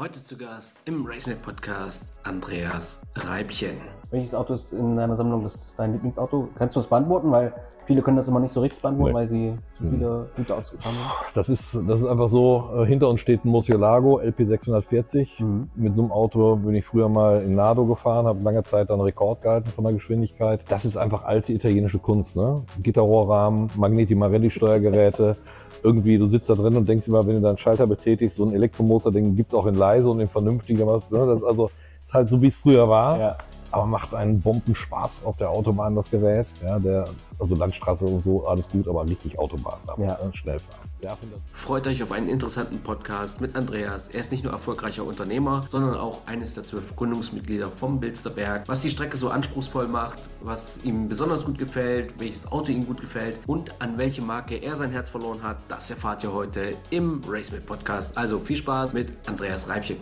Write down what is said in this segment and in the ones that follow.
Heute zu Gast im RaceMate Podcast Andreas Reibchen. Welches Auto ist in deiner Sammlung das, dein Lieblingsauto? Kannst du das beantworten? Weil viele können das immer nicht so richtig beantworten, Nee. weil sie zu Mhm. viele gute Autos gefahren haben. Das ist, das ist einfach so, äh, hinter uns steht ein Murcielago LP640. Mhm. Mit so einem Auto bin ich früher mal in Nado gefahren, habe lange Zeit dann Rekord gehalten von der Geschwindigkeit. Das ist einfach alte italienische Kunst. Ne? Gitterrohrrahmen, Magneti Marelli Steuergeräte. Irgendwie, du sitzt da drin und denkst immer, wenn du deinen Schalter betätigst, so ein Elektromotor, den gibt's auch in leise und in vernünftiger. Ne? Das ist also ist halt so, wie es früher war. Ja. Aber macht einen Bombenspaß auf der Autobahn, das Gerät. Ja, der, also Landstraße und so, alles gut, aber richtig Autobahn. damit, Ja. ne? Schnell fahren. Ja, Freut euch auf einen interessanten Podcast mit Andreas. Er ist nicht nur erfolgreicher Unternehmer, sondern auch eines der zwölf Gründungsmitglieder vom Bilsterberg. Was die Strecke so anspruchsvoll macht, was ihm besonders gut gefällt, welches Auto ihm gut gefällt und an welche Marke er sein Herz verloren hat, das erfahrt ihr heute im RaceMate Podcast. Also viel Spaß mit Andreas Reibchen.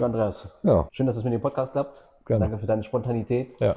Andreas, Ja, schön, dass es mit dem Podcast klappt. Gerne. Danke für deine Spontanität. ja.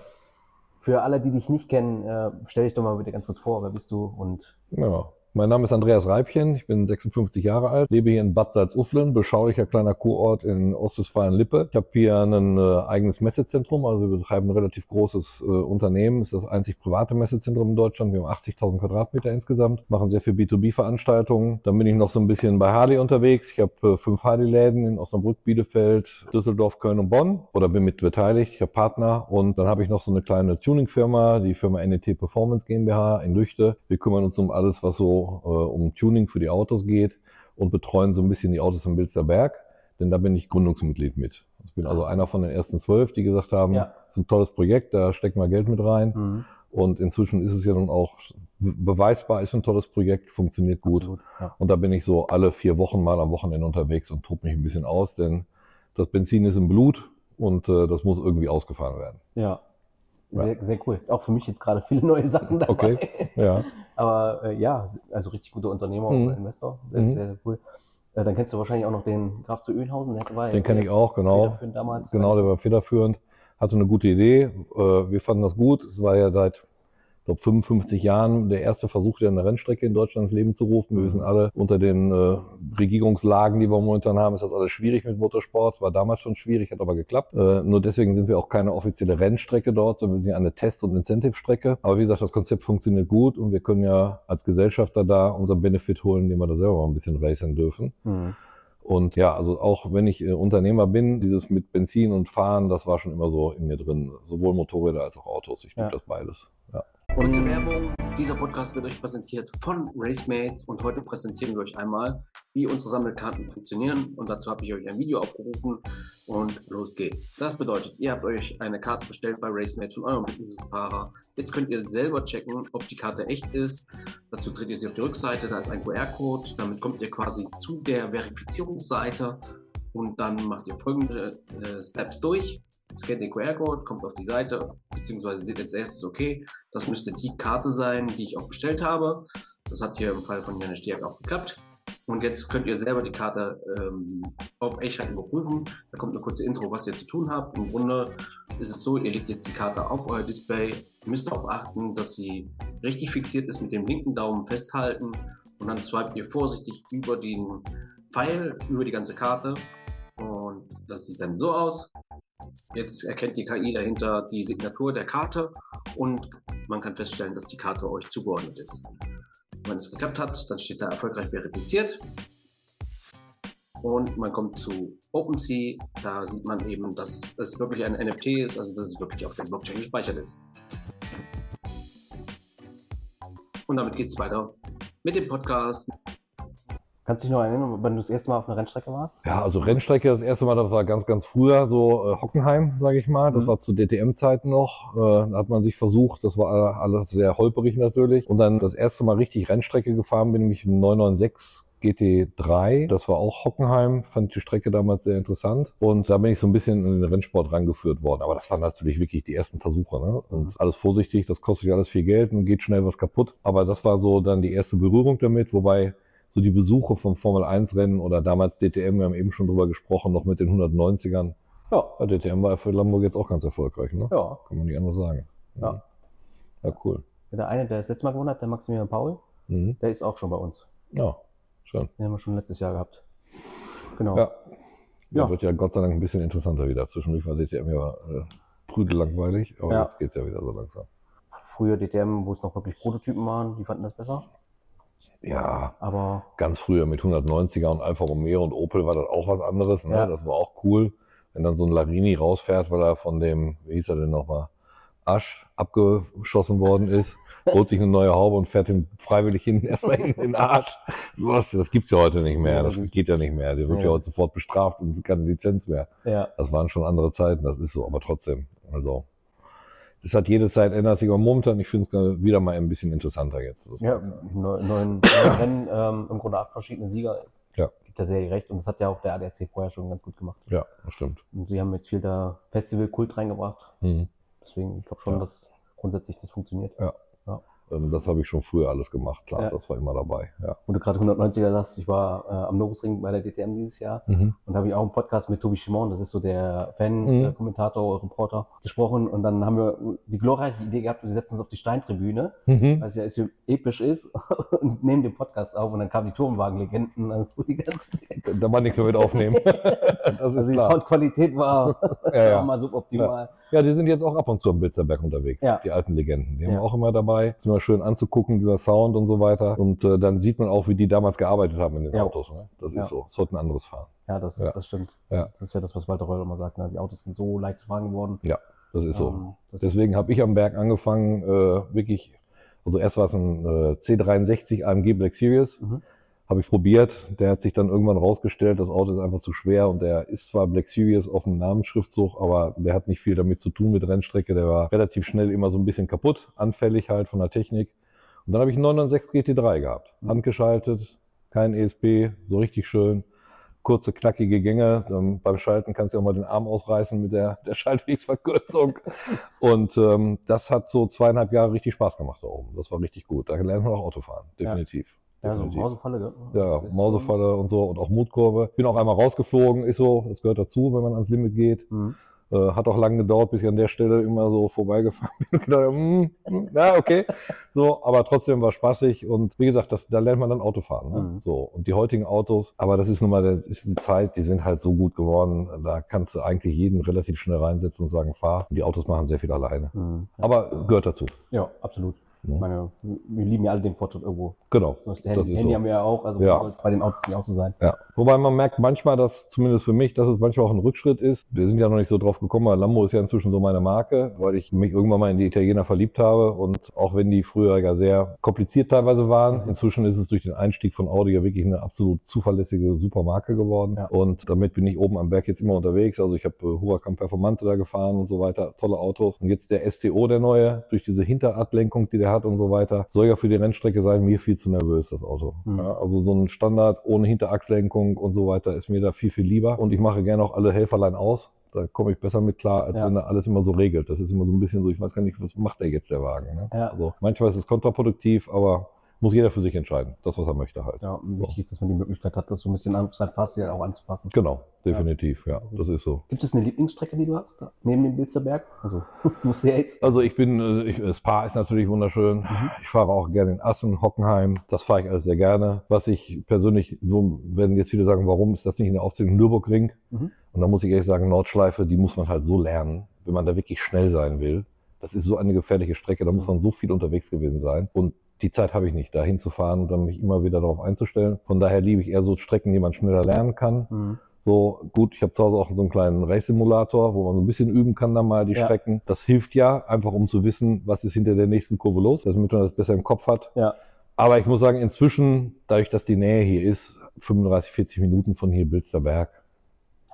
Für alle, die dich nicht kennen, äh, stell dich doch mal bitte ganz kurz vor. Wer bist du? Und Ja. Mein Name ist Andreas Reibchen, ich bin 56 Jahre alt, lebe hier in Bad Salzuflen, beschaulicher kleiner Kurort in Ostwestfalen-Lippe. Ich habe hier ein äh, eigenes Messezentrum, also wir betreiben ein relativ großes äh, Unternehmen, ist das einzig private Messezentrum in Deutschland. Wir haben 80.000 Quadratmeter insgesamt, machen sehr viel B2B-Veranstaltungen. Dann bin ich noch so ein bisschen bei Harley unterwegs. Ich habe äh, fünf Harley-Läden in Osnabrück, Bielefeld, Düsseldorf, Köln und Bonn oder bin mit beteiligt. Ich habe Partner und dann habe ich noch so eine kleine Tuning-Firma, die Firma NET Performance GmbH in Lüchte. Wir kümmern uns um alles, was so äh, um Tuning für die Autos geht und betreuen so ein bisschen die Autos am Bilsterberg, denn da bin ich Gründungsmitglied mit. Ich bin also einer von den ersten zwölf, die gesagt haben, Ja. ist ein tolles Projekt, da stecken wir Geld mit rein. Mhm. Und inzwischen ist es ja nun auch be- beweisbar, ist ein tolles Projekt, funktioniert gut. Absolut, Ja. Und da bin ich so alle vier Wochen mal am Wochenende unterwegs und tob mich ein bisschen aus, denn das Benzin ist im Blut und äh, das muss irgendwie ausgefahren werden. ja. Sehr, sehr cool. Auch für mich jetzt gerade viele neue Sachen dabei. Okay. Ja, Aber äh, ja, also richtig guter Unternehmer Mhm. und Investor. Sehr, Mhm. sehr, sehr cool. Äh, dann kennst du wahrscheinlich auch noch den Graf zu Öhnhausen. Der war ja den kenne ich auch, genau. federführend damals. Genau, der war federführend, hatte eine gute Idee. Äh, wir fanden das gut. Es war ja seit ich glaube, 55 Jahren der erste Versuch, der eine Rennstrecke in Deutschland ins Leben zu rufen. Wir Mhm. wissen alle, unter den äh, Regierungslagen, die wir momentan haben, ist das alles schwierig mit Motorsport. War damals schon schwierig, hat aber geklappt. Äh, nur deswegen sind wir auch keine offizielle Rennstrecke dort, sondern wir sind ja eine Test- und Incentive-Strecke. Aber wie gesagt, das Konzept funktioniert gut und wir können ja als Gesellschafter da unseren Benefit holen, indem wir da selber mal ein bisschen racen dürfen. Mhm. Und ja, also auch wenn ich äh, Unternehmer bin, dieses mit Benzin und Fahren, das war schon immer so in mir drin. Sowohl Motorräder als auch Autos. Ich liebe Ja. das beides. Ja. Kurze Werbung. Dieser Podcast wird euch präsentiert von Racemates und heute präsentieren wir euch einmal, wie unsere Sammelkarten funktionieren und dazu habe ich euch ein Video aufgerufen und los geht's. Das bedeutet, ihr habt euch eine Karte bestellt bei Racemates von eurem Fahrer. Jetzt könnt ihr selber checken, ob die Karte echt ist. Dazu dreht ihr sie auf die Rückseite, da ist ein QR-Code. Damit kommt ihr quasi zu der Verifizierungsseite und dann macht ihr folgende äh, Steps durch. Scannt den QR-Code, kommt auf die Seite, beziehungsweise seht als erstes, okay, das müsste die Karte sein, die ich auch bestellt habe. Das hat hier im Fall von Janne Stiak auch geklappt. Und jetzt könnt ihr selber die Karte ähm, auf Echtheit überprüfen. Da kommt eine kurze Intro, was ihr zu tun habt. Im Grunde ist es so, ihr legt jetzt die Karte auf euer Display. Ihr müsst darauf achten, dass sie richtig fixiert ist, mit dem linken Daumen festhalten. Und dann swipet ihr vorsichtig über den Pfeil, über die ganze Karte. Und das sieht dann so aus. Jetzt erkennt die KI dahinter die Signatur der Karte und man kann feststellen, dass die Karte euch zugeordnet ist. Wenn es geklappt hat, dann steht da erfolgreich verifiziert. Und man kommt zu OpenSea, da sieht man eben, dass es wirklich ein NFT ist, also dass es wirklich auf der Blockchain gespeichert ist. Und damit geht es weiter mit dem Podcast. Kannst du dich noch erinnern, wenn du das erste Mal auf einer Rennstrecke warst? Ja, also Rennstrecke, das erste Mal, das war ganz, ganz früher, so äh, Hockenheim, sage ich mal. Das Mhm. war zu DTM-Zeiten noch. Äh, da hat man sich versucht, das war alles sehr holperig natürlich. Und dann das erste Mal richtig Rennstrecke gefahren bin ich im 996 GT3. Das war auch Hockenheim, fand die Strecke damals sehr interessant. Und da bin ich so ein bisschen in den Rennsport rangeführt worden. Aber das waren natürlich wirklich die ersten Versuche. Ne? Und alles vorsichtig, das kostet ja alles viel Geld und geht schnell was kaputt. Aber das war so dann die erste Berührung damit, wobei so die Besuche vom Formel 1 Rennen oder damals DTM, wir haben eben schon drüber gesprochen, noch mit den 190ern. Ja. Ja, DTM war für Lambo jetzt auch ganz erfolgreich, ne? Ja. Kann man nicht anders sagen. Ja. Ja, cool. Der eine, der das letzte Mal gewonnen hat, der Maximilian Paul, Mhm. der ist auch schon bei uns. Ja, schön. Den haben wir schon letztes Jahr gehabt. Genau. Ja. Ja. wird ja Gott sei Dank ein bisschen interessanter wieder. Zwischendurch war DTM ja äh, prügellangweilig, aber Ja. jetzt geht's ja wieder so langsam. Früher DTM, wo es noch wirklich Prototypen waren, die fanden das besser. Ja, Aber ganz früher mit 190er und Alfa Romeo und Opel war das auch was anderes. Ne? Ja. Das war auch cool. Wenn dann so ein Larini rausfährt, weil er von dem, wie hieß er denn nochmal, Asch abgeschossen worden ist, holt sich eine neue Haube und fährt ihn freiwillig hinten erstmal in den Arsch. Was, das gibt's ja heute nicht mehr. Das geht ja nicht mehr. Der wird Ja. ja heute sofort bestraft und keine Lizenz mehr. ja, Das waren schon andere Zeiten, das ist so, aber trotzdem. Also, das hat jede Zeit ändert sich, aber momentan, ich finde es wieder mal ein bisschen interessanter jetzt. ja, neun, neun Rennen, ähm, im Grunde acht verschiedene Sieger. Ja. Gibt der Serie recht und das hat ja auch der ADAC vorher schon ganz gut gemacht. ja das stimmt. Und sie haben jetzt viel da Festival-Kult reingebracht. Mhm. Deswegen, ich glaube schon, Ja. dass grundsätzlich das funktioniert. Ähm, Das habe ich schon früher alles gemacht, klar, Ja. das war immer dabei. Ja. Und du gerade 190er sagst, ich war äh, am Nobelring bei der DTM dieses Jahr Mhm. und habe ich auch einen Podcast mit Tobi Schimon, das ist so der Mhm. äh, Kommentator, Reporter, gesprochen und dann haben wir die glorreiche Idee gehabt, wir setzen uns auf die Steintribüne, Mhm. weil es ja so episch ist und nehmen den Podcast auf und dann kamen die Turmwagenlegenden, also die ganzen, Da war nichts mehr mit aufnehmen. das ist also die. Soundqualität war, Ja, war ja. mal suboptimal. ja, die sind jetzt auch ab und zu am Bilzerberg unterwegs, Ja. die alten Legenden. Die haben Ja. wir auch immer dabei. Ist immer schön anzugucken, dieser Sound und so weiter. Und äh, dann sieht man auch, wie die damals gearbeitet haben in den Ja. Autos. Ne? Das Ja. ist so. Es sollte ein anderes fahren. Ja, das, Ja. das stimmt. Ja. Das ist ja das, was Walter Röll immer sagt, ne? die Autos sind so leicht zu fahren geworden. Das ist so. Ähm, das- Deswegen habe ich am Berg angefangen, äh, wirklich, also erst war es ein äh, C63 AMG Black Series, Mhm. Habe ich probiert. Der hat sich dann irgendwann rausgestellt, das Auto ist einfach zu schwer und der ist zwar Black Series auf dem Namensschriftzug, aber der hat nicht viel damit zu tun mit Rennstrecke. Der war relativ schnell immer so ein bisschen kaputt, anfällig halt von der Technik. Und dann habe ich einen 996 GT3 gehabt, Mhm. handgeschaltet, kein ESP, so richtig schön. Kurze, knackige Gänge. Ähm, beim Schalten kannst du auch mal den Arm ausreißen mit der, der Schaltwegsverkürzung. Und ähm, das hat so zweieinhalb Jahre richtig Spaß gemacht da oben. Das war richtig gut. Da lernt man auch Autofahren, definitiv. ja, so definitiv. Mausefalle. Ja, Mausefalle und so und auch Mutkurve. Bin auch einmal rausgeflogen, ist so, das gehört dazu, wenn man ans Limit geht. Mhm. Äh, hat auch lange gedauert, bis ich an der Stelle immer so vorbeigefahren bin. gedacht, hm, hm, ja, okay. So, aber trotzdem war spaßig und wie gesagt, das, da lernt man dann Autofahren. Ne? Mhm. So, und die heutigen Autos, aber das ist nun mal das ist die Zeit, die sind halt so gut geworden, da kannst du eigentlich jeden relativ schnell reinsetzen und sagen, fahr. Und die Autos machen sehr viel alleine. Mhm. Ja. Aber gehört dazu. ja, absolut. Ich Ne? meine, wir lieben ja alle den Fortschritt irgendwo. Genau. So ist der Handy, Das ist Handy so. haben wir ja auch, also Ja. soll es bei den Autos nicht auch so sein. Ja. Wobei man merkt manchmal, dass zumindest für mich, dass es manchmal auch ein Rückschritt ist. Wir sind ja noch nicht so drauf gekommen, weil Lambo ist ja inzwischen so meine Marke, weil ich mich irgendwann mal in die Italiener verliebt habe und auch wenn die früher ja sehr kompliziert teilweise waren, inzwischen ist es durch den Einstieg von Audi ja wirklich eine absolut zuverlässige Supermarke geworden Ja. und damit bin ich oben am Berg jetzt immer unterwegs. Also ich habe äh, Huracan Performante da gefahren und so weiter, tolle Autos und jetzt der STO, der neue, durch diese Hinterradlenkung, die der hat und so weiter, soll ja für die Rennstrecke sein, mir viel zu nervös, das Auto. Mhm. Ja, also so ein Standard ohne Hinterachslenkung und so weiter ist mir da viel, viel lieber. Und ich mache gerne auch alle Helferlein aus. Da komme ich besser mit klar, als Ja. wenn er alles immer so regelt. Das ist immer so ein bisschen so, ich weiß gar nicht, was macht der jetzt, der Wagen. Ne? Ja. Also manchmal ist es kontraproduktiv, aber muss jeder für sich entscheiden. Das, was er möchte halt. Ja, wichtig ist, dass man die Möglichkeit hat, das so ein bisschen an sein Fahrstil auch anzupassen. Genau, definitiv, ja. Das ist so. Gibt es eine Lieblingsstrecke, die du hast, da, neben dem Bilzerberg? Also, muss ja jetzt. Also ich bin, äh, ich, Spa ist natürlich wunderschön. Mhm. Ich fahre auch gerne in Assen, Hockenheim. Das fahre ich alles sehr gerne. Was ich persönlich, so werden jetzt viele sagen, warum ist das nicht in der Aufzählung Nürburgring? Mhm. Und da muss ich ehrlich sagen, Nordschleife, die muss man halt so lernen, wenn man da wirklich schnell sein will. Das ist so eine gefährliche Strecke, da muss man so viel unterwegs gewesen sein. Und die Zeit habe ich nicht, da hinzufahren und dann mich immer wieder darauf einzustellen. Von daher liebe ich eher so Strecken, die man schneller lernen kann. Mhm. So, gut, ich habe zu Hause auch so einen kleinen Race-Simulator, wo man so ein bisschen üben kann dann mal die Ja. Strecken. Das hilft ja, einfach um zu wissen, was ist hinter der nächsten Kurve los, damit man das besser im Kopf hat. Ja. Aber ich muss sagen, inzwischen, dadurch, dass die Nähe hier ist, 35, 40 Minuten von hier Bilsterberg,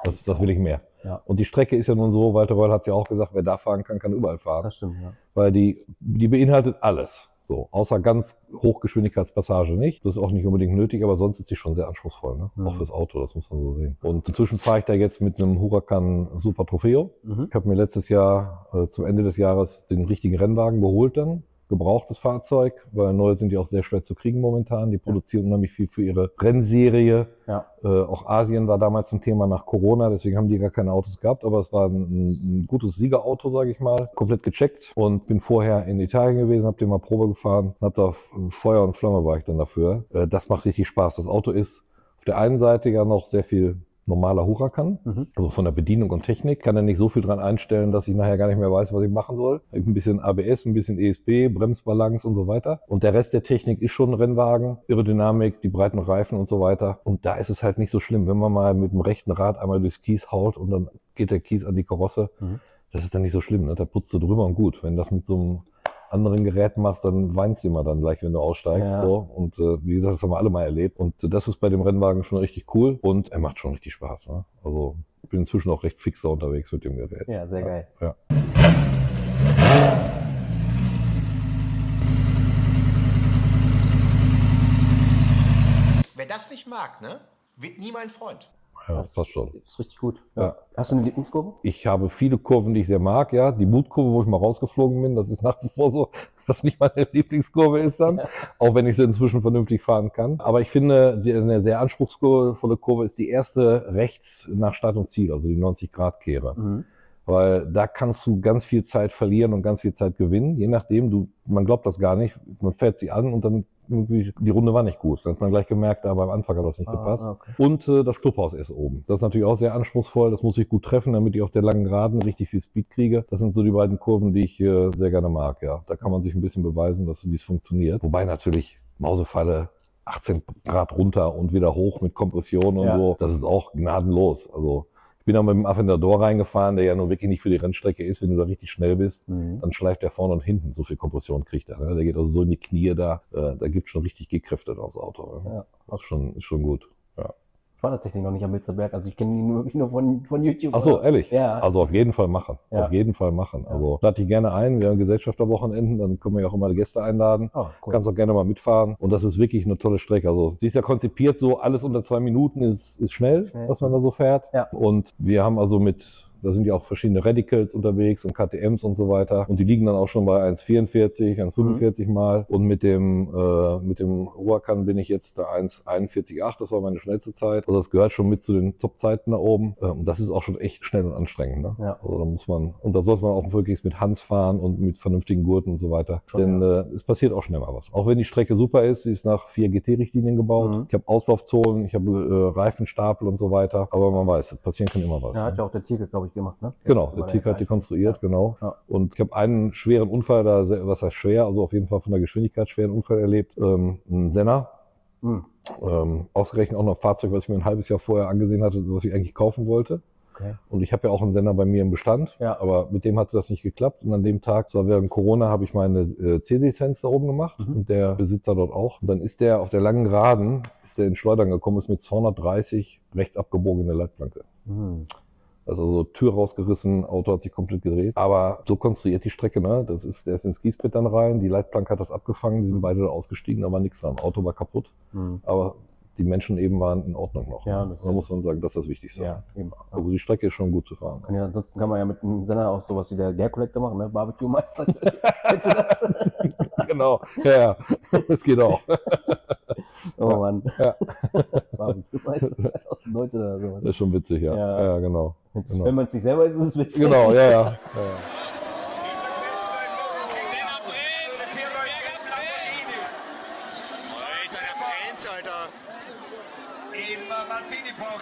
das, das will ich mehr. Ja. Und die Strecke ist ja nun so, Walter Reul hat es ja auch gesagt, wer da fahren kann, kann überall fahren. Das stimmt, ja. Weil die, die beinhaltet alles. So, außer ganz Hochgeschwindigkeitspassage nicht. Das ist auch nicht unbedingt nötig, aber sonst ist die schon sehr anspruchsvoll, ne? Mhm. Auch fürs Auto, das muss man so sehen. Und inzwischen fahre ich da jetzt mit einem Huracan Super Trofeo. Mhm. Ich habe mir letztes Jahr, äh, zum Ende des Jahres, den richtigen Rennwagen geholt dann. Gebrauchtes Fahrzeug, weil neue sind die auch sehr schwer zu kriegen momentan. Die produzieren unheimlich viel für ihre Rennserie. Ja. Äh, auch Asien war damals ein Thema nach Corona, deswegen haben die gar keine Autos gehabt, aber es war ein, ein gutes Siegerauto, sage ich mal. Komplett gecheckt und bin vorher in Italien gewesen, habe den mal Probe gefahren, habe da auf Feuer und Flamme war ich dann dafür. Äh, das macht richtig Spaß. Das Auto ist auf der einen Seite ja noch sehr viel normaler Huracan. Mhm. Also von der Bedienung und Technik kann er nicht so viel dran einstellen, dass ich nachher gar nicht mehr weiß, was ich machen soll. Ein bisschen ABS, ein bisschen ESP, Bremsbalance und so weiter. Und der Rest der Technik ist schon ein Rennwagen, Aerodynamik, die breiten Reifen und so weiter. Und da ist es halt nicht so schlimm, wenn man mal mit dem rechten Rad einmal durchs Kies haut und dann geht der Kies an die Karosse. Mhm. Das ist dann nicht so schlimm, ne? Da putzt du drüber und gut. Wenn das mit so einem anderen Gerät machst, dann weinst du immer dann gleich, wenn du aussteigst. Ja. So. Und äh, wie gesagt, das haben wir alle mal erlebt. Und äh, das ist bei dem Rennwagen schon richtig cool und er macht schon richtig Spaß. Ne? Also ich bin inzwischen auch recht fixer unterwegs mit dem Gerät. Ja, sehr geil. Ja. Wer das nicht mag, ne, wird nie mein Freund. Ja, das passt schon. Ist richtig gut. Ja. Hast du eine Lieblingskurve? Ich habe viele Kurven, die ich sehr mag. Ja, die Mutkurve, wo ich mal rausgeflogen bin, das ist nach wie vor so, dass nicht meine Lieblingskurve ist dann, Ja. auch wenn ich sie inzwischen vernünftig fahren kann. Aber ich finde, die, eine sehr anspruchsvolle Kurve ist die erste rechts nach Start und Ziel, also die 90-Grad-Kehre. Mhm. Weil da kannst du ganz viel Zeit verlieren und ganz viel Zeit gewinnen, je nachdem. Du, man glaubt das gar nicht. Man fährt sie an und dann irgendwie, die Runde war nicht gut. Dann hat man gleich gemerkt, da beim Anfang hat das nicht Ah, gepasst. okay. Und äh, das Clubhaus ist oben. Das ist natürlich auch sehr anspruchsvoll. Das muss ich gut treffen, damit ich auf der langen Geraden richtig viel Speed kriege. Das sind so die beiden Kurven, die ich äh, sehr gerne mag. Ja, da kann man sich ein bisschen beweisen, dass wie es funktioniert. Wobei natürlich Mausefalle 18 Grad runter und wieder hoch mit Kompression und Ja. so. Das ist auch gnadenlos. Also bin auch mit dem Aventador reingefahren, der ja nur wirklich nicht für die Rennstrecke ist. Wenn du da richtig schnell bist, Mhm. dann schleift der vorne und hinten. So viel Kompression kriegt er. Ne? Der geht also so in die Knie da. Äh, da gibt schon richtig G-Kräfte aufs Auto. Ne? Ja. Das ist schon, ist schon gut. Ich war tatsächlich noch nicht am Bilzerberg, also ich kenne ihn wirklich nur von, von YouTube. Ach so, oder? ehrlich? Ja. Also auf jeden Fall machen. Ja. Auf jeden Fall machen. Ja. Also lade dich gerne ein. Wir haben Gesellschafterwochenenden, dann können wir ja auch immer die Gäste einladen. Oh, cool. Kannst auch gerne mal mitfahren. Und das ist wirklich eine tolle Strecke. Also sie ist ja konzipiert so, alles unter zwei Minuten ist, ist schnell, Schnell. was man da so fährt. Ja. Und wir haben also mit, da sind ja auch verschiedene Radicals unterwegs und KTMs und so weiter. Und die liegen dann auch schon bei 1,44, 1,45 Mhm. mal. Und mit dem, äh, mit dem Huracan bin ich jetzt da 1,41,8. Das war meine schnellste Zeit. Also das gehört schon mit zu den Top-Zeiten da oben. Äh, Und das ist auch schon echt schnell und anstrengend. Ne? Ja. Also da muss man, und da sollte man auch wirklich mit Hans fahren und mit vernünftigen Gurten und so weiter. Schon, Denn äh, es passiert auch schnell mal was. Auch wenn die Strecke super ist, sie ist nach vier GT-Richtlinien gebaut. Mhm. Ich habe Auslaufzonen, ich habe äh, Reifenstapel und so weiter. Aber man weiß, passieren kann immer was. Ja, hat ne? ja auch der Tiger, glaube ich, gemacht, ne? Genau, der Tiger hat die konstruiert, genau. Ja. Und ich habe einen schweren Unfall, da, was heißt schwer, also auf jeden Fall von der Geschwindigkeit schweren Unfall erlebt. Ähm, ein Senna, Mhm. ähm, ausgerechnet auch noch ein Fahrzeug, was ich mir ein halbes Jahr vorher angesehen hatte, was ich eigentlich kaufen wollte. Okay. Und ich habe ja auch einen Sender bei mir im Bestand, Ja. aber mit dem hatte das nicht geklappt. Und an dem Tag, zwar während Corona, habe ich meine äh, C-Lizenz da oben gemacht Mhm. und der Besitzer dort auch. Und dann ist der auf der langen Geraden, ist der in Schleudern gekommen, ist mit 230 rechts abgebogen in der Leitplanke. Mhm. Also so Tür rausgerissen, Auto hat sich komplett gedreht. Aber so konstruiert die Strecke, ne? Das ist, der ist ins Kiesbett dann rein, die Leitplanke hat das abgefangen, die sind beide da ausgestiegen, da war nichts dran. Auto war kaputt, Mhm. aber die Menschen eben waren in Ordnung noch. Ja, ne? da muss man sagen, das ist das Wichtigste. Ja, eben. Also die Strecke ist schon gut zu fahren. Ja, ansonsten kann man ja mit einem Sender auch sowas wie der Gear Collector machen, ne? Barbecue-Meister. Genau, ja, ja, das geht auch. Oh Mann. Ja. Barbecue-Meister 2019 oder sowas. Das ist schon witzig, ja. Ja. Ja, genau. Wenn's- genau. Wenn man es nicht selber ist, ist es witzig. Genau, ja, ja. ja, ja. Alter, der brennt, Alter. Immer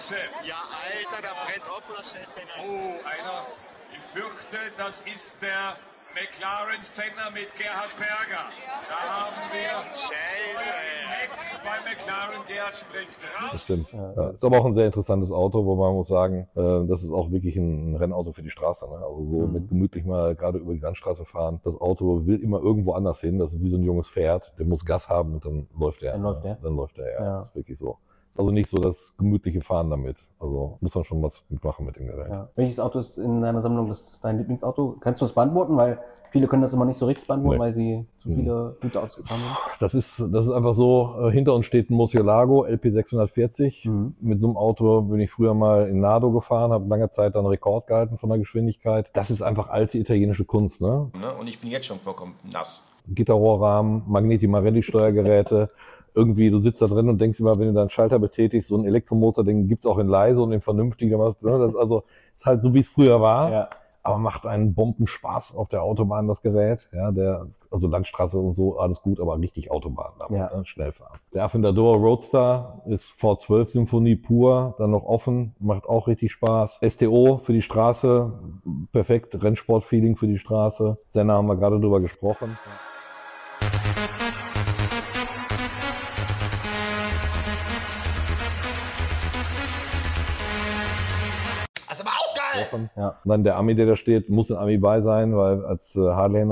Porsche. Ja, Alter, der brennt oder scheiße. Oh, einer. Ich fürchte, das ist der McLaren Senna mit Gerhard Berger. Da haben wir Scheiße. Heck bei McLaren. Gerhard springt raus. Das stimmt. Ja. Ist aber auch ein sehr interessantes Auto, wo man muss sagen, äh, das ist auch wirklich ein Rennauto für die Straße. Ne? Also so Mhm. mit gemütlich mal gerade über die Landstraße fahren. Das Auto will immer irgendwo anders hin. Das ist wie so ein junges Pferd. Der muss Gas haben und dann läuft er. Dann läuft er. Dann läuft er, ja. Ja. Das ist wirklich so. Also nicht so das gemütliche Fahren damit. Also muss man schon was mitmachen mit dem Gerät. Ja. Welches Auto ist in deiner Sammlung das dein Lieblingsauto? Kannst du das beantworten? Weil viele können das immer nicht so richtig beantworten, Nee. weil sie zu Mhm. viele gute Autos gefahren sind. Das ist, das ist einfach so, äh, hinter uns steht ein Murcielago LP 640. Mhm. Mit so einem Auto bin ich früher mal in Nado gefahren, habe lange Zeit dann Rekord gehalten von der Geschwindigkeit. Das ist einfach alte italienische Kunst, ne? Ne? Und ich bin jetzt schon vollkommen nass. Gitterrohrrahmen, Magneti Marelli Steuergeräte. Irgendwie, du sitzt da drin und denkst immer, wenn du deinen Schalter betätigst, so einen Elektromotor, den gibt's auch in leise und in vernünftig. ne? Das ist also ist halt so, wie es früher war. Ja. aber macht einen Bombenspaß auf der Autobahn, das Gerät. Ja, der, also Landstraße und so, alles gut, aber richtig Autobahn, damit, Ja. ne, schnell fahren. Der Aventador Roadster ist V12 Symphonie pur, dann noch offen, macht auch richtig Spaß. STO für die Straße, perfekt, Rennsport-Feeling für die Straße. Senna haben wir gerade drüber gesprochen. Das geil. Ja, Und dann der Ami, der da steht, muss ein Ami bei sein, weil als äh,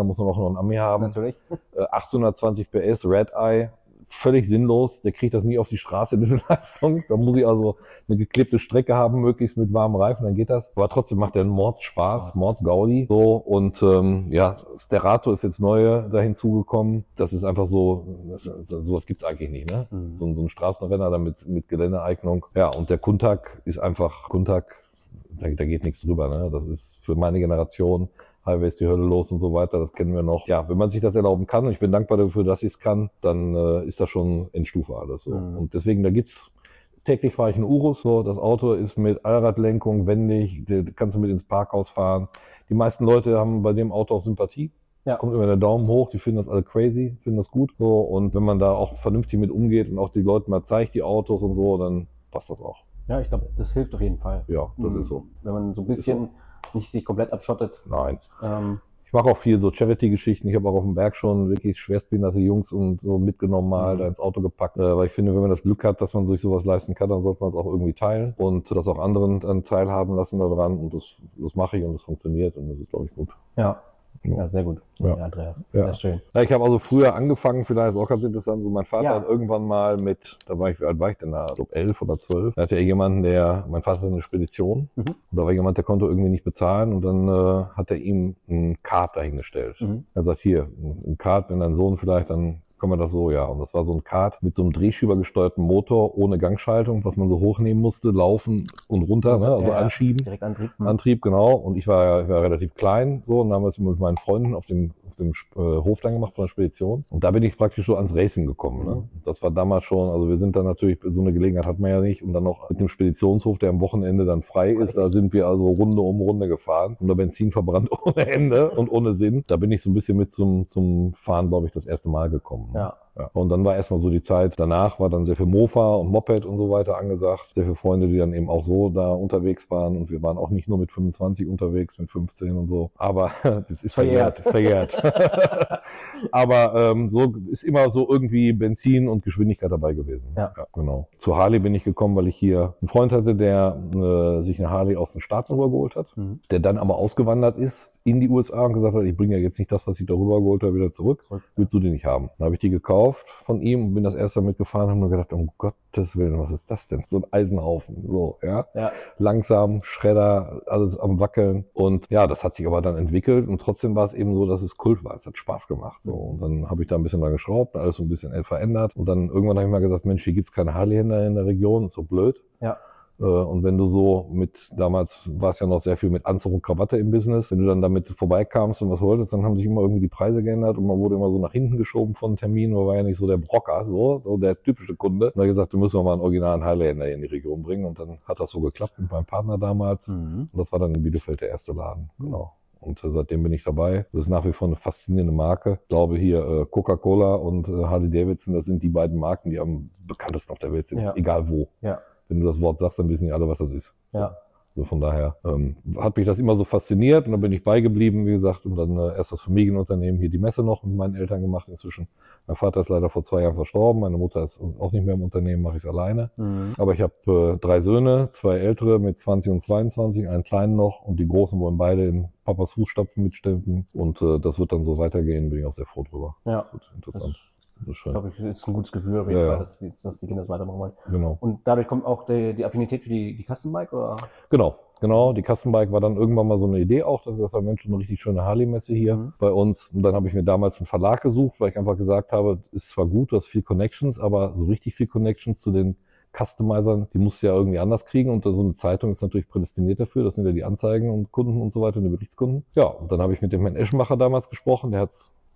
muss man auch noch einen Ami haben. natürlich. Äh, 820 PS, Red Eye, völlig sinnlos. Der kriegt das nie auf die Straße, diese Leistung. Da muss ich also eine geklebte Strecke haben, möglichst mit warmen Reifen, dann geht das. Aber trotzdem macht der einen Mordspaß, Spaß. Mordsgaudi. So, und ähm, ja, Sterato ist jetzt neu da hinzugekommen. Das ist einfach so, das, so sowas gibt's eigentlich nicht, ne? Mhm. So, ein- so ein Straßenrenner da mit, mit Geländeeignung. Ja, und der Kuntak ist einfach, Kuntak, da, da geht nichts drüber, ne? Das ist für meine Generation Highway ist die Hölle los und so weiter, das kennen wir noch. Ja, wenn man sich das erlauben kann, und ich bin dankbar dafür, dass ich es kann, dann äh, ist das schon Endstufe alles so. Mhm. Und deswegen, da gibt's täglich fahre ich einen Urus, so, das Auto ist mit Allradlenkung, wendig, den kannst du mit ins Parkhaus fahren. Die meisten Leute haben bei dem Auto auch Sympathie. Ja. Kommt immer der Daumen hoch, die finden das alle crazy, finden das gut. So, und wenn man da auch vernünftig mit umgeht und auch die Leute mal zeigt, die Autos und so, dann passt das auch. Ja, ich glaube, das hilft auf jeden Fall. Ja, das Mhm. ist so. Wenn man so ein bisschen nicht sich komplett abschottet. Nein. Ähm, Ich mache auch viel so Charity-Geschichten. Ich habe auch auf dem Berg schon wirklich schwerstbehinderte Jungs und so mitgenommen, mal Mhm. da ins Auto gepackt. Äh, weil ich finde, wenn man das Glück hat, dass man sich sowas leisten kann, dann sollte man es auch irgendwie teilen und das auch anderen dann teilhaben lassen daran. Und das, das mache ich und das funktioniert und das ist, glaube ich, gut. ja. Ja, sehr gut. Ja. Andreas. Ja. Sehr schön. Ja, ich habe also früher angefangen, vielleicht ist auch ganz interessant, so mein Vater Ja. hat irgendwann mal mit, da war ich, wie alt war ich denn da? Glaube elf oder zwölf. Da hatte er jemanden, der, mein Vater hatte eine Spedition. Mhm. Und da war jemand, der konnte irgendwie nicht bezahlen und dann äh, hat er ihm ein Kart dahingestellt. Mhm. Er sagt, hier, ein Kart, wenn dein Sohn vielleicht, dann können wir das so, ja. Und das war so ein Kart mit so einem Drehschieber gesteuerten Motor ohne Gangschaltung, was man so hochnehmen musste, laufen und runter, ne? also Ja, anschieben. Direkt Antrieb. Mhm. Antrieb, genau. Und ich war, ja- ich war relativ klein, so, und dann haben wir es mit meinen Freunden auf dem, auf dem äh, Hof dann gemacht von der Spedition. Und da bin ich praktisch so ans Racing gekommen. Ne? Mhm. Das war damals schon, also wir sind dann natürlich, so eine Gelegenheit hat man ja nicht. Und dann noch mit dem Speditionshof, der am Wochenende dann frei ist, da sind wir also Runde um Runde gefahren und da Benzin verbrannt ohne Ende und ohne Sinn. Da bin ich so ein bisschen mit zum, zum Fahren, glaube ich, das erste Mal gekommen. ne? Ja. Ja. Und dann war erstmal so die Zeit, danach war dann sehr viel Mofa und Moped und so weiter angesagt. Sehr viele Freunde, die dann eben auch so da unterwegs waren. Und wir waren auch nicht nur mit 25 unterwegs, mit 15 und so. Aber das ist verjährt, verjährt. Aber ähm, so ist immer so irgendwie Benzin und Geschwindigkeit dabei gewesen. Ja. genau. Zu Harley bin ich gekommen, weil ich hier einen Freund hatte, der äh, sich eine Harley aus den Staaten rübergeholt hat Mhm. der dann aber ausgewandert ist in die USA und gesagt hat, ich bringe ja jetzt nicht das, was ich darüber geholt habe, wieder zurück. Willst du die nicht haben? Dann habe ich die gekauft von ihm und bin das erste Mal mitgefahren und habe nur gedacht, um Gottes Willen, was ist das denn? So ein Eisenhaufen. So, ja. Ja. Langsam, Schredder, alles am Wackeln. Und ja, das hat sich aber dann entwickelt und trotzdem war es eben so, dass es Kult war. Es hat Spaß gemacht. So. Und dann habe ich da ein bisschen dran geschraubt, alles so ein bisschen verändert. Und dann irgendwann habe ich mal gesagt, Mensch, hier gibt's keine Harley-Händler in der Region, ist so blöd. Ja. Äh, Und wenn du so mit, damals war es ja noch sehr viel mit Anzug und Krawatte im Business, wenn du dann damit vorbeikamst und was wolltest, dann haben sich immer irgendwie die Preise geändert und man wurde immer so nach hinten geschoben von Terminen, man war ja nicht so der Brocker, so, so der typische Kunde. Und da gesagt, du müssen wir mal einen originalen Highlander in die Region bringen und dann hat das so geklappt mit meinem Partner damals Mhm. und das war dann in Bielefeld der erste Laden, genau. Und äh, seitdem bin ich dabei. Das ist nach wie vor eine faszinierende Marke. Ich glaube hier äh, Coca-Cola und Harley Davidson, das sind die beiden Marken, die am bekanntesten auf der Welt sind, Ja. egal wo Ja. Wenn du das Wort sagst, dann wissen die alle, was das ist. Ja. Also von daher ähm, hat mich das immer so fasziniert und dann bin ich beigeblieben, wie gesagt, und dann äh, erst das Familienunternehmen hier die Messe noch mit meinen Eltern gemacht inzwischen. Mein Vater ist leider vor zwei Jahren verstorben, meine Mutter ist auch nicht mehr im Unternehmen, mache ich es alleine. Mhm. Aber ich habe äh, drei Söhne, zwei ältere mit 20 und 22, einen kleinen noch und die großen wollen beide in Papas Fußstapfen mitstempeln und äh, das wird dann so weitergehen, bin ich auch sehr froh drüber. Ja. Das wird interessant. Das, Das ist schön. glaube ich, ist ein gutes Gefühl auf jeden Ja, Fall, dass, die- dass die Kinder das weitermachen wollen. Genau. Und dadurch kommt auch die, die Affinität für die, die Custom Bike oder? Genau, genau. Die Custom Bike war dann irgendwann mal so eine Idee auch, dass ich gesagt habe, Mensch, eine richtig schöne Harley-Messe hier Mhm. bei uns. Und dann habe ich mir damals einen Verlag gesucht, weil ich einfach gesagt habe, ist zwar gut, du hast viel Connections, aber so richtig viel Connections zu den Customizern, die musst du ja irgendwie anders kriegen. Und so eine Zeitung ist natürlich prädestiniert dafür. Das sind ja die Anzeigen und Kunden und so weiter und die Berichtskunden. Ja, und dann habe ich mit dem Herrn Eschenmacher damals gesprochen. Der hat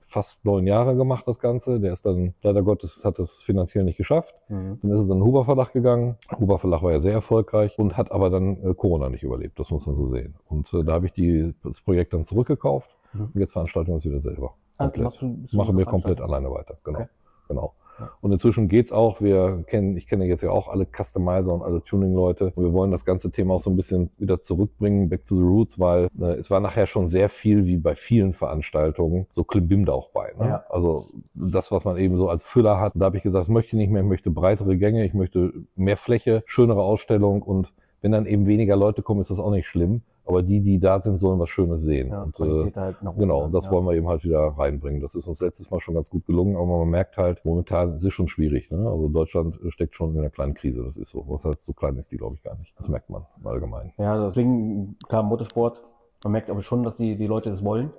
fast neun Jahre gemacht, das Ganze. Der ist dann, leider Gottes, hat es finanziell nicht geschafft. Mhm. Dann ist es an den Huber Verlag gegangen. Huber Verlag war ja sehr erfolgreich und hat aber dann äh, Corona nicht überlebt. Das muss man so sehen. Und äh, da habe ich die, das Projekt dann zurückgekauft. Mhm. Und jetzt veranstalten wir es wieder selber. Ah, Komplett. du- Machen wir komplett alleine weiter. Genau. Okay. Genau. Und inzwischen geht's auch. Wir kennen, ich kenne jetzt ja auch alle Customizer und alle Tuning-Leute. Und wir wollen das ganze Thema auch so ein bisschen wieder zurückbringen, back to the roots, weil äh, es war nachher schon sehr viel, wie bei vielen Veranstaltungen, so Klimbim da auch bei. Ne? Ja. Also das, was man eben so als Füller hat. Da habe ich gesagt, das möchte ich nicht mehr. Ich möchte breitere Gänge, ich möchte mehr Fläche, schönere Ausstellung und wenn dann eben weniger Leute kommen, ist das auch nicht schlimm. Aber die, die da sind, sollen was Schönes sehen. Ja, und, Qualität halt Genau, und das ja. wollen wir eben halt wieder reinbringen. Das ist uns letztes Mal schon ganz gut gelungen, aber man merkt halt, momentan ist es schon schwierig. Ne? Also Deutschland steckt schon in einer kleinen Krise, das ist so. Was heißt, so klein ist die, glaube ich, gar nicht. Das merkt man im Allgemeinen. Ja, deswegen, klar, Motorsport, man merkt aber schon, dass die, die Leute es wollen.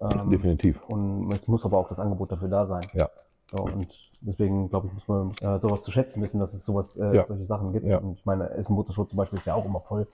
Ähm, Definitiv. Und es muss aber auch das Angebot dafür da sein. Ja. So, und deswegen, glaube ich, muss man äh, sowas zu schätzen wissen, dass es sowas, äh, Ja. solche Sachen gibt. Ja. Und ich meine, Essen Motorsport zum Beispiel ist ja auch immer voll.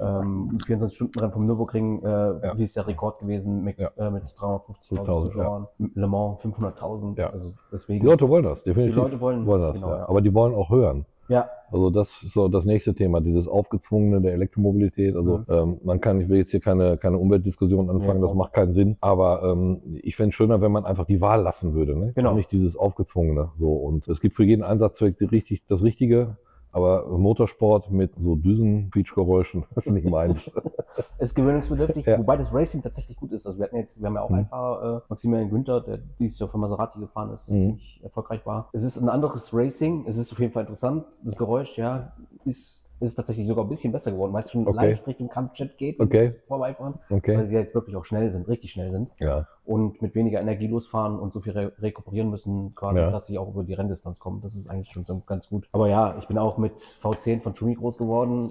Ähm, 24-Stunden-Rennen vom Nürburgring, äh, Ja. wie ist der Rekord gewesen mit, Ja. äh, mit 350.000 1000, Zuschauern. Le Mans 500.000. Ja. Also Die deswegen. Leute wollen das, definitiv. Die Leute wollen- das, genau, ja. ja. Aber die wollen auch hören. Ja, Also das ist so das nächste Thema, dieses aufgezwungene der Elektromobilität. Also Mhm. ähm, man kann, ich will jetzt hier keine, keine Umweltdiskussion anfangen, Ja, das macht keinen Sinn. Aber ähm, ich fände es schöner, wenn man einfach die Wahl lassen würde. Ne? Genau. Und nicht dieses aufgezwungene. So. Und es gibt für jeden Einsatzzweck die richtig, das Richtige. Aber Motorsport mit so Düsen-Quietschgeräuschen ist nicht meins. ist gewöhnungsbedürftig, Ja. wobei das Racing tatsächlich gut ist. Also wir hatten jetzt, wir haben ja auch Mhm. einen Fahrer, äh, Maximilian Günther, der dieses Jahr für Maserati gefahren ist, Mhm. ziemlich erfolgreich war. Es ist ein anderes Racing, es ist auf jeden Fall interessant. Das Geräusch, ja, ist, ist tatsächlich sogar ein bisschen besser geworden, weil es schon Okay. leicht Richtung Kampfjet geht, Okay. vorbeifahren, weil Okay. sie jetzt wirklich auch schnell sind, richtig schnell sind Ja. Und mit weniger Energie losfahren und so viel re rekuperieren müssen, quasi, Ja. dass sie auch über die Renndistanz kommen. Das ist eigentlich schon ganz gut. Aber ja, ich bin auch mit V10 von Schumi groß geworden.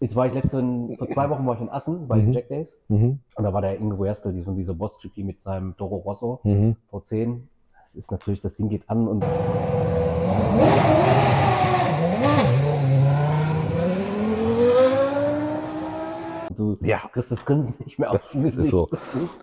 Jetzt war ich letzten, vor zwei Wochen war ich in Assen bei den Mhm. Jack Days Mhm. und da war der Ingo Erstl, die- dieser Boss GP mit seinem Toro Rosso Mhm. V10. Das ist natürlich, das Ding geht an und Ja. kriegst das Grinsen nicht mehr aus. dem Gesicht. so.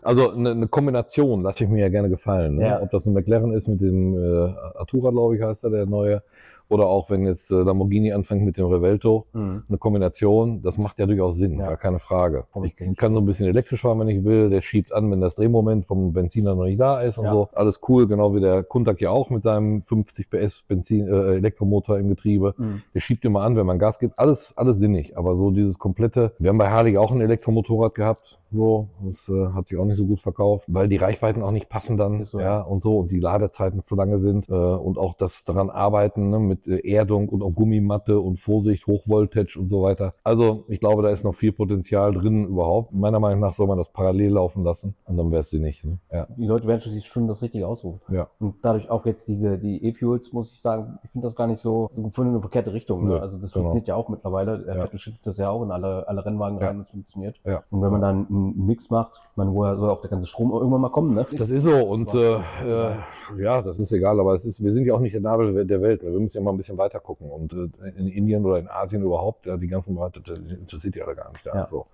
Also eine, eine Kombination lasse ich mir ja gerne gefallen. Ne? Ja. Ob das ein McLaren ist mit dem äh, Artura, glaube ich, heißt er, der neue. Oder auch wenn jetzt äh, Lamborghini anfängt mit dem Revelto. Mhm. Eine Kombination, das macht ja durchaus Sinn, Ja. gar keine Frage. Ich kann so ein bisschen elektrisch fahren, wenn ich will. Der schiebt an, wenn das Drehmoment vom Benziner noch nicht da ist und Ja. so. Alles cool, genau wie der Kundak ja auch mit seinem 50 PS Benzin, äh, Elektromotor im Getriebe. Mhm. Der schiebt immer an, wenn man Gas gibt. Alles, alles sinnig. Aber so dieses komplette. Wir haben bei Harley auch ein Elektromotorrad gehabt. So, das äh, hat sich auch nicht so gut verkauft, weil die Reichweiten auch nicht passen dann, so, ja, ja. und so und die Ladezeiten zu lange sind äh, und auch das daran arbeiten ne, mit äh, Erdung und auch Gummimatte und Vorsicht, Hochvoltage und so weiter. Also ich glaube, da ist noch viel Potenzial drin überhaupt. Meiner Meinung nach soll man das parallel laufen lassen und dann wäre es sie nicht. Ne? Ja, Die Leute werden sich schon das Richtige aussuchen. ja. Und dadurch auch jetzt diese, die E-Fuels, muss ich sagen, ich finde das gar nicht so, so gefunden eine verkehrte Richtung. Ne? Nö, Also das genau. funktioniert ja auch mittlerweile. Der Ja. Vettel schickt das ja auch in alle, alle Rennwagen Ja. rein und es funktioniert. Ja. Und wenn man dann Mix macht, meine, woher soll auch der ganze Strom irgendwann mal kommen, ne? Das ist so und äh, äh, ja, das ist egal, aber es ist, wir sind ja auch nicht der Nabel der Welt. Ne? Wir müssen ja mal ein bisschen weiter gucken und äh, in Indien oder in Asien überhaupt, ja, die ganzen Leute, interessiert ja alle gar nicht. Da, Ja. so.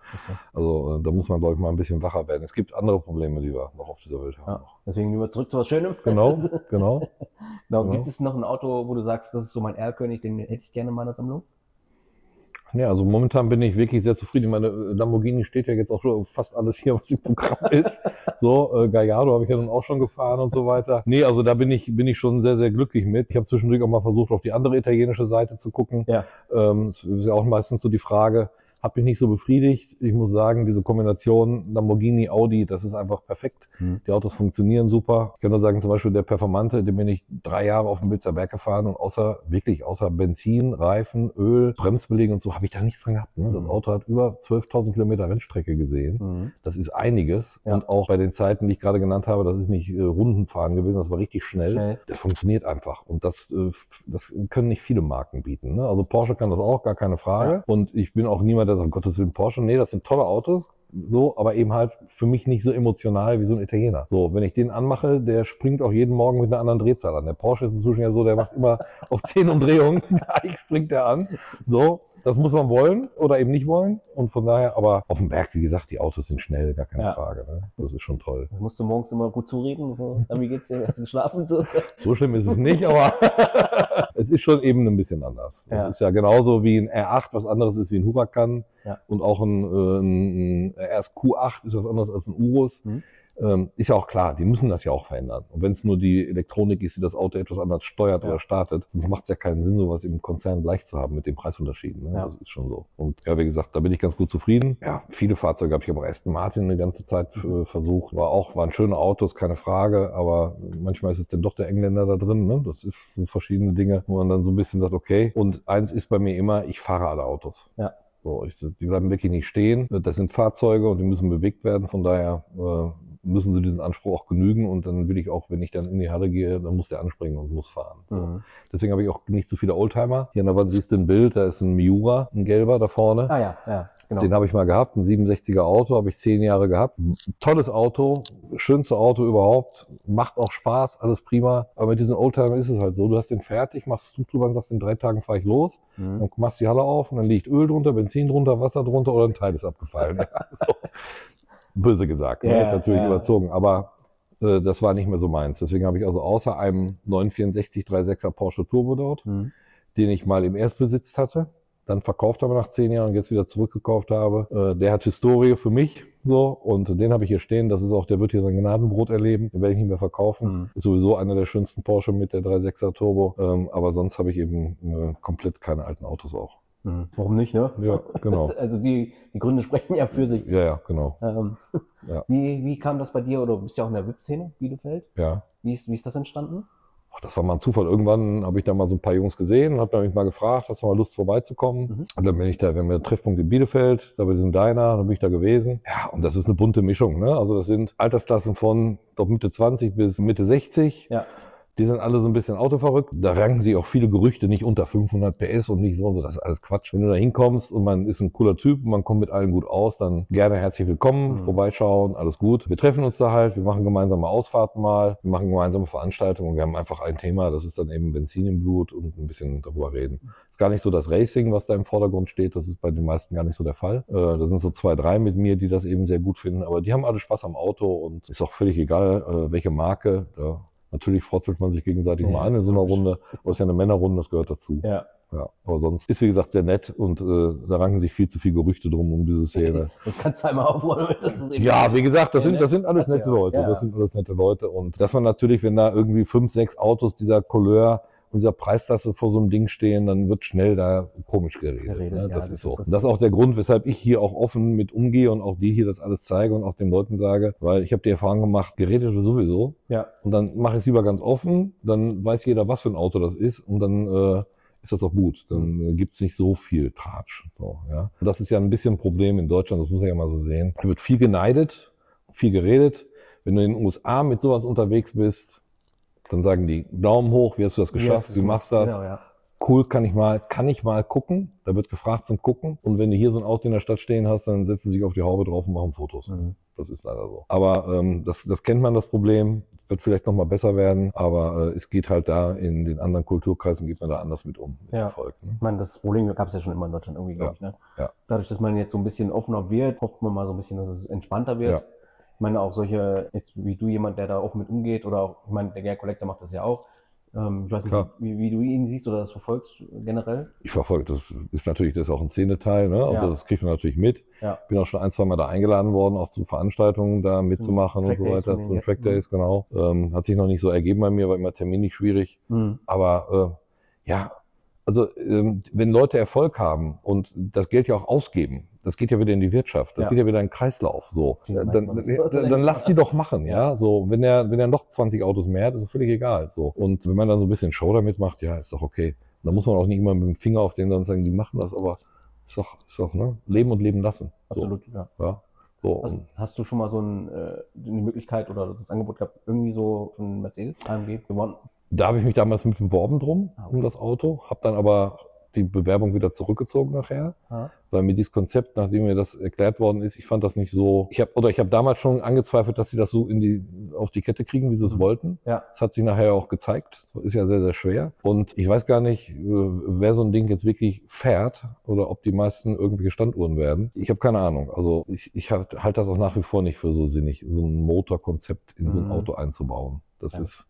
Also äh, da muss man, glaube ich, mal ein bisschen wacher werden. Es gibt andere Probleme, die wir noch auf dieser Welt haben. Ja. Deswegen lieber zurück zu was Schönem. Genau, genau. Genau. Ja. Gibt es noch ein Auto, wo du sagst, das ist so mein Erlkönig, den hätte ich gerne in meiner Sammlung? Ja, also momentan bin ich wirklich sehr zufrieden. Meine Lamborghini steht ja jetzt auch schon fast alles hier, was im Programm ist. So, äh, Gallardo habe ich ja dann auch schon gefahren und so weiter. Nee, also da bin ich, bin ich schon sehr, sehr glücklich mit. Ich habe zwischendurch auch mal versucht, auf die andere italienische Seite zu gucken. Ja. Ähm, es ist ja auch meistens so die Frage, hat mich nicht so befriedigt. Ich muss sagen, diese Kombination Lamborghini, Audi, das ist einfach perfekt. Mhm. Die Autos funktionieren super. Ich kann nur sagen, zum Beispiel der Performante, den bin ich drei Jahre auf dem Bilzer Berg gefahren und außer, wirklich, außer Benzin, Reifen, Öl, Bremsbeläge und so, habe ich da nichts dran gehabt. Ne? Das Mhm. Auto hat über 12.000 Kilometer Rennstrecke gesehen. Mhm. Das ist einiges. Ja. Und auch bei den Zeiten, die ich gerade genannt habe, das ist nicht äh, Rundenfahren gewesen, das war richtig schnell. Schnell. Das funktioniert einfach. Und das, äh, das können nicht viele Marken bieten. Ne? Also Porsche kann das auch, gar keine Frage. Ja. Und ich bin auch niemand, der sagt, um Gottes Willen, Porsche, nee, das sind tolle Autos. So, aber eben halt für mich nicht so emotional wie so ein Italiener. So, wenn ich den anmache, der springt auch jeden Morgen mit einer anderen Drehzahl an. Der Porsche ist inzwischen ja so, der macht immer auf 10 Umdrehungen, springt er an. So. Das muss man wollen oder eben nicht wollen. Und von daher, aber auf dem Berg, wie gesagt, die Autos sind schnell, gar keine Ja. Frage. Ne? Das ist schon toll. Das musst du morgens immer gut zureden. So, "Na, wie geht's dir? Hast du geschlafen? So. So schlimm ist es nicht, aber es ist schon eben ein bisschen anders. Es Ja. ist ja genauso wie ein R8, was anderes ist wie ein Huracan. Ja. Und auch ein, äh, ein, ein RS Q8 ist was anderes als ein Urus. Mhm. Ähm, ist ja auch klar, die müssen das ja auch verändern. Und wenn es nur die Elektronik ist, die das Auto etwas anders steuert Ja. oder startet, sonst macht es ja keinen Sinn, sowas im Konzern gleich zu haben mit den Preisunterschieden. Ne? Ja. Das ist schon so. Und ja, wie gesagt, da bin ich ganz gut zufrieden. Ja, viele Fahrzeuge habe ich aber Aston Martin eine ganze Zeit Mhm. äh, versucht. War auch, waren schöne Autos, keine Frage, aber manchmal ist es dann doch der Engländer da drin. Ne? Das ist so verschiedene Dinge, wo man dann so ein bisschen sagt, okay. Und eins ist bei mir immer, ich fahre alle Autos. Ja. So, ich, die bleiben wirklich nicht stehen. Das sind Fahrzeuge und die müssen bewegt werden. Von daher äh, müssen sie diesen Anspruch auch genügen. Und dann will ich auch, wenn ich dann in die Halle gehe, dann muss der anspringen und muss fahren. So. Mhm. Deswegen habe ich auch nicht so viele Oldtimer. Hier an der Wand siehst du ein Bild, da ist ein Miura, ein gelber da vorne. Ah ja, ja, genau. Den habe ich mal gehabt, ein 67er Auto, habe ich zehn Jahre gehabt. Tolles Auto, schönste Auto überhaupt, macht auch Spaß, alles prima. Aber mit diesen Oldtimer ist es halt so, du hast den fertig, machst du drüber und sagst, in drei Tagen fahre ich los. Mhm. Dann machst die Halle auf und dann liegt Öl drunter, Benzin drunter, Wasser drunter oder ein Teil ist abgefallen. so. Böse gesagt, ne? Ja, ist natürlich ja. überzogen, aber äh, das war nicht mehr so meins. Deswegen habe ich also außer einem 964 36er Porsche Turbo dort, Mhm. den ich mal im Erstbesitz hatte, dann verkauft habe nach zehn Jahren und jetzt wieder zurückgekauft habe. Äh, der hat Historie für mich so und den habe ich hier stehen. Das ist auch, der wird hier sein Gnadenbrot erleben. Den werde ich nicht mehr verkaufen. Mhm. Ist sowieso einer der schönsten Porsche mit der 3.6er Turbo. Ähm, aber sonst habe ich eben äh, komplett keine alten Autos auch. Mhm. Warum nicht, ne? Ja, genau. Also die, die Gründe sprechen ja für sich. Ja, ja, genau. Ähm, Ja. wie, wie kam das bei dir, oder du bist ja auch in der VIP-Szene, Bielefeld? Ja. Wie ist, wie ist das entstanden? Ach, das war mal ein Zufall. Irgendwann habe ich da mal so ein paar Jungs gesehen und habe mich mal gefragt, hast du mal Lust vorbeizukommen? Mhm. Und dann bin ich da, wir ja einen Treffpunkt in Bielefeld, da bei diesem Diner, dann bin ich da gewesen. Ja, und das ist eine bunte Mischung. Ne? Also das sind Altersklassen von doch Mitte 20 bis Mitte 60. Ja. Die sind alle so ein bisschen autoverrückt. Da ranken sich auch viele Gerüchte nicht unter 500 PS und nicht so und so. Das ist alles Quatsch. Wenn du da hinkommst und man ist ein cooler Typ und man kommt mit allen gut aus, dann gerne herzlich willkommen, Mhm. vorbeischauen, alles gut. Wir treffen uns da halt, wir machen gemeinsame Ausfahrten mal, wir machen gemeinsame Veranstaltungen und wir haben einfach ein Thema, das ist dann eben Benzin im Blut und ein bisschen darüber reden. Ist gar nicht so das Racing, was da im Vordergrund steht, das ist bei den meisten gar nicht so der Fall. Äh, da sind so zwei, drei mit mir, die das eben sehr gut finden, aber die haben alle Spaß am Auto und ist auch völlig egal, äh, welche Marke. Da Natürlich frotzelt man sich gegenseitig Ja, mal an in so einer. Runde. Aber es ist ja eine Männerrunde, das gehört dazu. Ja. Ja, aber sonst ist wie gesagt sehr nett und äh, da ranken sich viel zu viel Gerüchte drum um diese Szene. Jetzt kannst du einmal damit das ist eben Ja, wie gesagt, das sind, ne? das sind alles nette. Leute. Ja. Das sind alles nette Leute. Und dass man natürlich, wenn da irgendwie fünf, sechs Autos dieser Couleur und dieser Preisklasse vor so einem Ding stehen, dann wird schnell da komisch geredet. Geredet, ne? ja, das, das ist so. ist das- das ist auch der Grund, weshalb ich hier auch offen mit umgehe und auch dir hier das alles zeige und auch den Leuten sage, weil ich habe die Erfahrung gemacht, geredet sowieso. Ja. Und dann mache ich es lieber ganz offen, dann weiß jeder, was für ein Auto das ist und dann äh, ist das auch gut. Dann äh, gibt's nicht so viel Tratsch. So, ja. Das ist ja ein bisschen ein Problem in Deutschland, das muss man ja mal so sehen. Da wird viel geneidet, viel geredet. Wenn du in den USA mit sowas unterwegs bist, dann sagen die Daumen hoch, wie hast du das geschafft, wie machst du das? Genau, ja. Cool, kann ich mal, kann ich mal gucken. Da wird gefragt zum Gucken. Und wenn du hier so ein Auto in der Stadt stehen hast, dann setzen sie sich auf die Haube drauf und machen Fotos. Mhm. Das ist leider so. Aber ähm, das, das kennt man, das Problem. Wird vielleicht noch mal besser werden, aber äh, es geht halt da in den anderen Kulturkreisen geht man da anders mit um. Mit Ja. Erfolg, ne? Ich meine, das Problem gab es ja schon immer in Deutschland irgendwie, glaube Ja. ich. Ne? Ja. Dadurch, dass man jetzt so ein bisschen offener wird, hofft man mal so ein bisschen, dass es entspannter wird. Ja. Ich meine, auch solche, jetzt wie du, jemand, der da offen mit umgeht, oder auch, ich meine, der Gerd Collector macht das ja auch. Ähm, ich weiß nicht, Klar. wie, wie du ihn siehst oder das verfolgst generell. Ich verfolge, das ist natürlich das ist auch ein Szeneteil, ne? Also Ja. das kriegt man natürlich mit. Ja. Bin auch schon ein, zwei Mal da eingeladen worden, auch zu Veranstaltungen da mitzumachen und so weiter, zu Track. Days, genau. Ähm, hat sich noch nicht so ergeben bei mir, war immer terminlich schwierig. Mhm. Aber äh, ja, also ähm, wenn Leute Erfolg haben und das Geld ja auch ausgeben, das geht ja wieder in die Wirtschaft, das Ja. geht ja wieder in den Kreislauf. So, dann, dann, dann, lass die doch machen, ja. So, wenn er wenn er noch 20 Autos mehr hat, ist völlig egal. So und wenn man dann so ein bisschen Show damit macht, ja, ist doch okay. Da muss man auch nicht immer mit dem Finger auf den dann sagen, die machen das, aber ist doch, ist doch ne? Leben und leben lassen. So, Absolut, ja. ja. So, Hast, hast du schon mal so ein, äh, die Möglichkeit oder das Angebot gehabt, irgendwie so von Mercedes AMG gewonnen? Da habe ich mich damals mit beworben drum, Ah, okay. um das Auto, habe dann aber die Bewerbung wieder zurückgezogen nachher, Ja. weil mir dieses Konzept, nachdem mir das erklärt worden ist, ich fand das nicht so. Ich habe oder ich habe damals schon angezweifelt, dass sie das so in die auf die Kette kriegen, wie sie es Mhm. wollten. Ja. Das hat sich nachher auch gezeigt. Das ist ja sehr sehr schwer. Und ich weiß gar nicht, äh, wer so ein Ding jetzt wirklich fährt oder ob die meisten irgendwelche Standuhren werden. Ich habe keine Ahnung. Also ich, ich halte halt das auch nach wie vor nicht für so sinnig, so ein Motorkonzept in so ein Mhm. Auto einzubauen. Das Ja. ist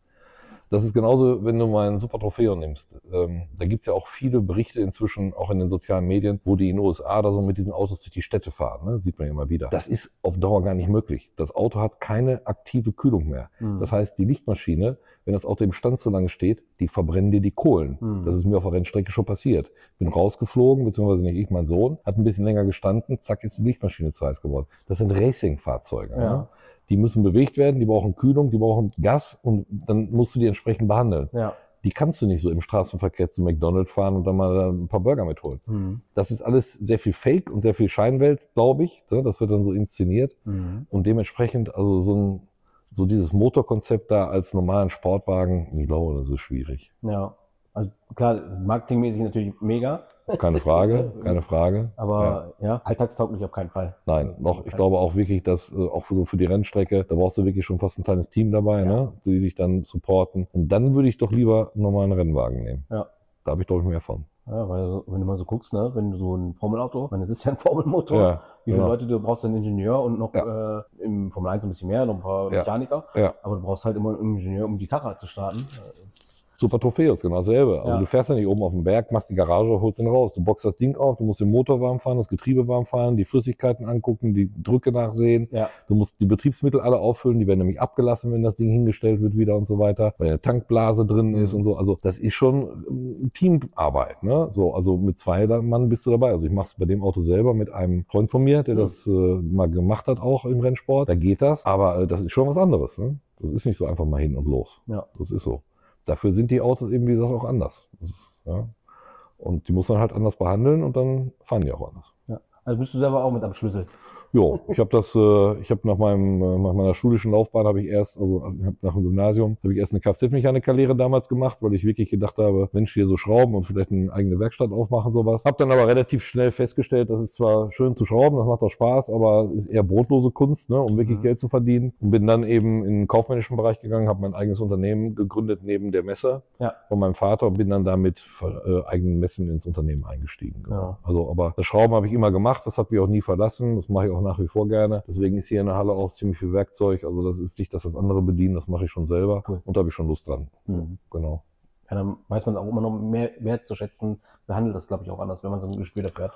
das ist genauso, wenn du mal einen Super Trofeo nimmst. Ähm, da gibt's ja auch viele Berichte inzwischen, auch in den sozialen Medien, wo die in den USA da so mit diesen Autos durch die Städte fahren. Ne? Sieht man ja immer wieder. Das ist auf Dauer gar nicht möglich. Das Auto hat keine aktive Kühlung mehr. Mhm. Das heißt, die Lichtmaschine, wenn das Auto im Stand so lange steht, die verbrennen dir die Kohlen. Mhm. Das ist mir auf der Rennstrecke schon passiert. Bin rausgeflogen, beziehungsweise nicht ich, mein Sohn, hat ein bisschen länger gestanden, zack, ist die Lichtmaschine zu heiß geworden. Das sind Racing-Fahrzeuge. Ja. Ne? Die müssen bewegt werden, die brauchen Kühlung, die brauchen Gas und dann musst du die entsprechend behandeln. ja. Die kannst du nicht so im Straßenverkehr zu McDonald's fahren und dann mal da ein paar Burger mitholen. Mhm. Das ist alles sehr viel Fake und sehr viel Scheinwelt, glaube ich. ne? Das wird dann so inszeniert. Mhm. Und dementsprechend, also so, ein, so dieses Motorkonzept da als normalen Sportwagen, ich glaube, das ist schwierig. Ja. Also klar, marketingmäßig natürlich mega, Keine Frage, keine Frage. aber ja, alltagstauglich auf keinen Fall. Nein, noch, ich glaube auch wirklich, dass äh, auch für, so für die Rennstrecke, da brauchst du wirklich schon fast ein kleines Team dabei, Ja. ne, die dich dann supporten. Und dann würde ich doch lieber einen normalen Rennwagen nehmen. Ja. Da habe ich, glaube ich, mehr von. Ja, weil wenn du mal so guckst, ne, wenn du so ein Formelauto, meine, das ist ja ein Formelmotor, Ja, wie viele genau. Leute du brauchst, einen Ingenieur und noch äh, im Formel 1 ein bisschen mehr, noch ein paar Ja. Mechaniker, Ja. aber du brauchst halt immer einen Ingenieur, um die Karre zu starten. Das, Super Trophäus, genau dasselbe. Also Ja. du fährst ja nicht oben auf dem Berg, machst die Garage, holst den raus. Du boxst das Ding auf, du musst den Motor warm fahren, das Getriebe warm fahren, die Flüssigkeiten angucken, die Drücke nachsehen. ja, Du musst die Betriebsmittel alle auffüllen, die werden nämlich abgelassen, wenn das Ding hingestellt wird wieder und so weiter, weil eine Tankblase drin ist Mhm. und so. Also das ist schon ähm, Teamarbeit. Ne? So, also mit zwei Mann bist du dabei. Also ich mache es bei dem Auto selber mit einem Freund von mir, der Mhm. das äh, mal gemacht hat auch im Rennsport. Da geht das, aber äh, das ist schon was anderes. Ne? Das ist nicht so einfach mal hin und los. Ja. Das ist so. Dafür sind die Autos eben, wie gesagt, auch anders. Ist, ja. Und die muss man halt anders behandeln und dann fahren die auch anders. also bist du selber auch mit am Schlüssel. Jo, ich habe das, äh, ich habe nach meinem, äh, nach meiner schulischen Laufbahn habe ich erst, also hab nach dem Gymnasium, habe ich erst eine Kfz-Mechanikerlehre damals gemacht, weil ich wirklich gedacht habe, Mensch, hier so schrauben und vielleicht eine eigene Werkstatt aufmachen, sowas. Habe dann aber relativ schnell festgestellt, das ist zwar schön zu schrauben, das macht auch Spaß, aber es ist eher brotlose Kunst, ne, um wirklich Mhm. Geld zu verdienen. Und bin dann eben in den kaufmännischen Bereich gegangen, habe mein eigenes Unternehmen gegründet neben der Messe Ja. von meinem Vater und bin dann damit äh, eigenen Messen ins Unternehmen eingestiegen. genau. Ja. Also, aber das Schrauben habe ich immer gemacht, das hat mich auch nie verlassen, das mache ich auch nach wie vor gerne. Deswegen ist hier in der Halle auch ziemlich viel Werkzeug. Also das ist nicht, dass das andere bedienen, das mache ich schon selber Cool. und da habe ich schon Lust dran. Mhm. Genau. Ja, dann weiß man auch immer noch mehr wertzuschätzen, behandelt das, glaube ich, auch anders, wenn man so ein Gespür dafür hat.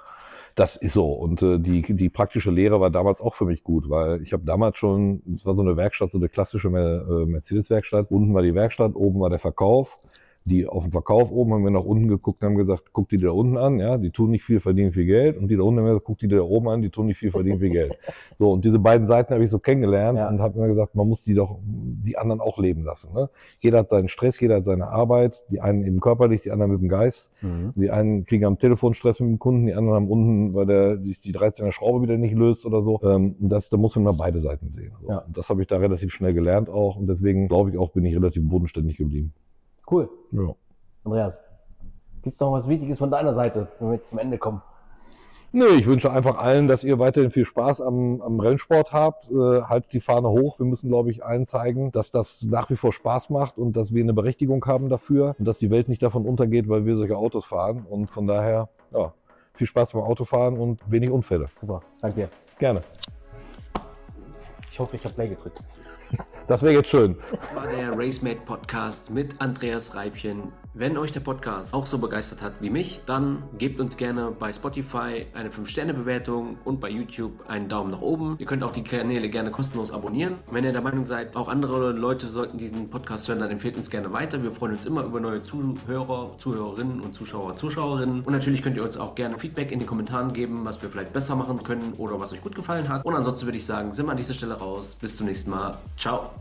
Das ist so. Und äh, die, die praktische Lehre war damals auch für mich gut, weil ich habe damals schon, es war so eine Werkstatt, so eine klassische äh, Mercedes-Werkstatt. Unten war die Werkstatt, oben war der Verkauf. Die auf dem Verkauf oben haben wir nach unten geguckt und haben gesagt, guck die da unten an, ja, die tun nicht viel, verdienen viel Geld. Und die da unten haben wir gesagt, guck die da oben an, die tun nicht viel, verdienen viel Geld. So, und diese beiden Seiten habe ich so kennengelernt Ja. und habe immer gesagt, man muss die doch, die anderen auch leben lassen. Ne? Jeder hat seinen Stress, jeder hat seine Arbeit, die einen eben körperlich, die anderen mit dem Geist. Mhm. Die einen kriegen am Telefon Stress mit dem Kunden, die anderen haben unten, weil der sich die 13er Schraube wieder nicht löst oder so. Ähm, das, da muss man mal beide Seiten sehen. So. Ja. Und das habe ich da relativ schnell gelernt auch und deswegen glaube ich auch, bin ich relativ bodenständig geblieben. Cool. Ja. Andreas, gibt es noch was Wichtiges von deiner Seite, wenn wir jetzt zum Ende kommen? Nö, ich wünsche einfach allen, dass ihr weiterhin viel Spaß am, am Rennsport habt. Äh, haltet die Fahne hoch. Wir müssen, glaube ich, allen zeigen, dass das nach wie vor Spaß macht und dass wir eine Berechtigung haben dafür und dass die Welt nicht davon untergeht, weil wir solche Autos fahren. Und von daher, ja, viel Spaß beim Autofahren und wenig Unfälle. Super, danke dir. Gerne. Ich hoffe, ich habe Play gedrückt. Das wäre jetzt schön. Das war der RaceMate Podcast mit Andreas Reibchen. Wenn euch der Podcast auch so begeistert hat wie mich, dann gebt uns gerne bei Spotify eine 5-Sterne-Bewertung und bei YouTube einen Daumen nach oben. Ihr könnt auch die Kanäle gerne kostenlos abonnieren. Wenn ihr der Meinung seid, auch andere Leute sollten diesen Podcast hören, dann empfehlt uns gerne weiter. Wir freuen uns immer über neue Zuhörer, Zuhörerinnen und Zuschauer, Zuschauerinnen. Und natürlich könnt ihr uns auch gerne Feedback in den Kommentaren geben, was wir vielleicht besser machen können oder was euch gut gefallen hat. Und ansonsten würde ich sagen, sind wir an dieser Stelle raus. Bis zum nächsten Mal. 好。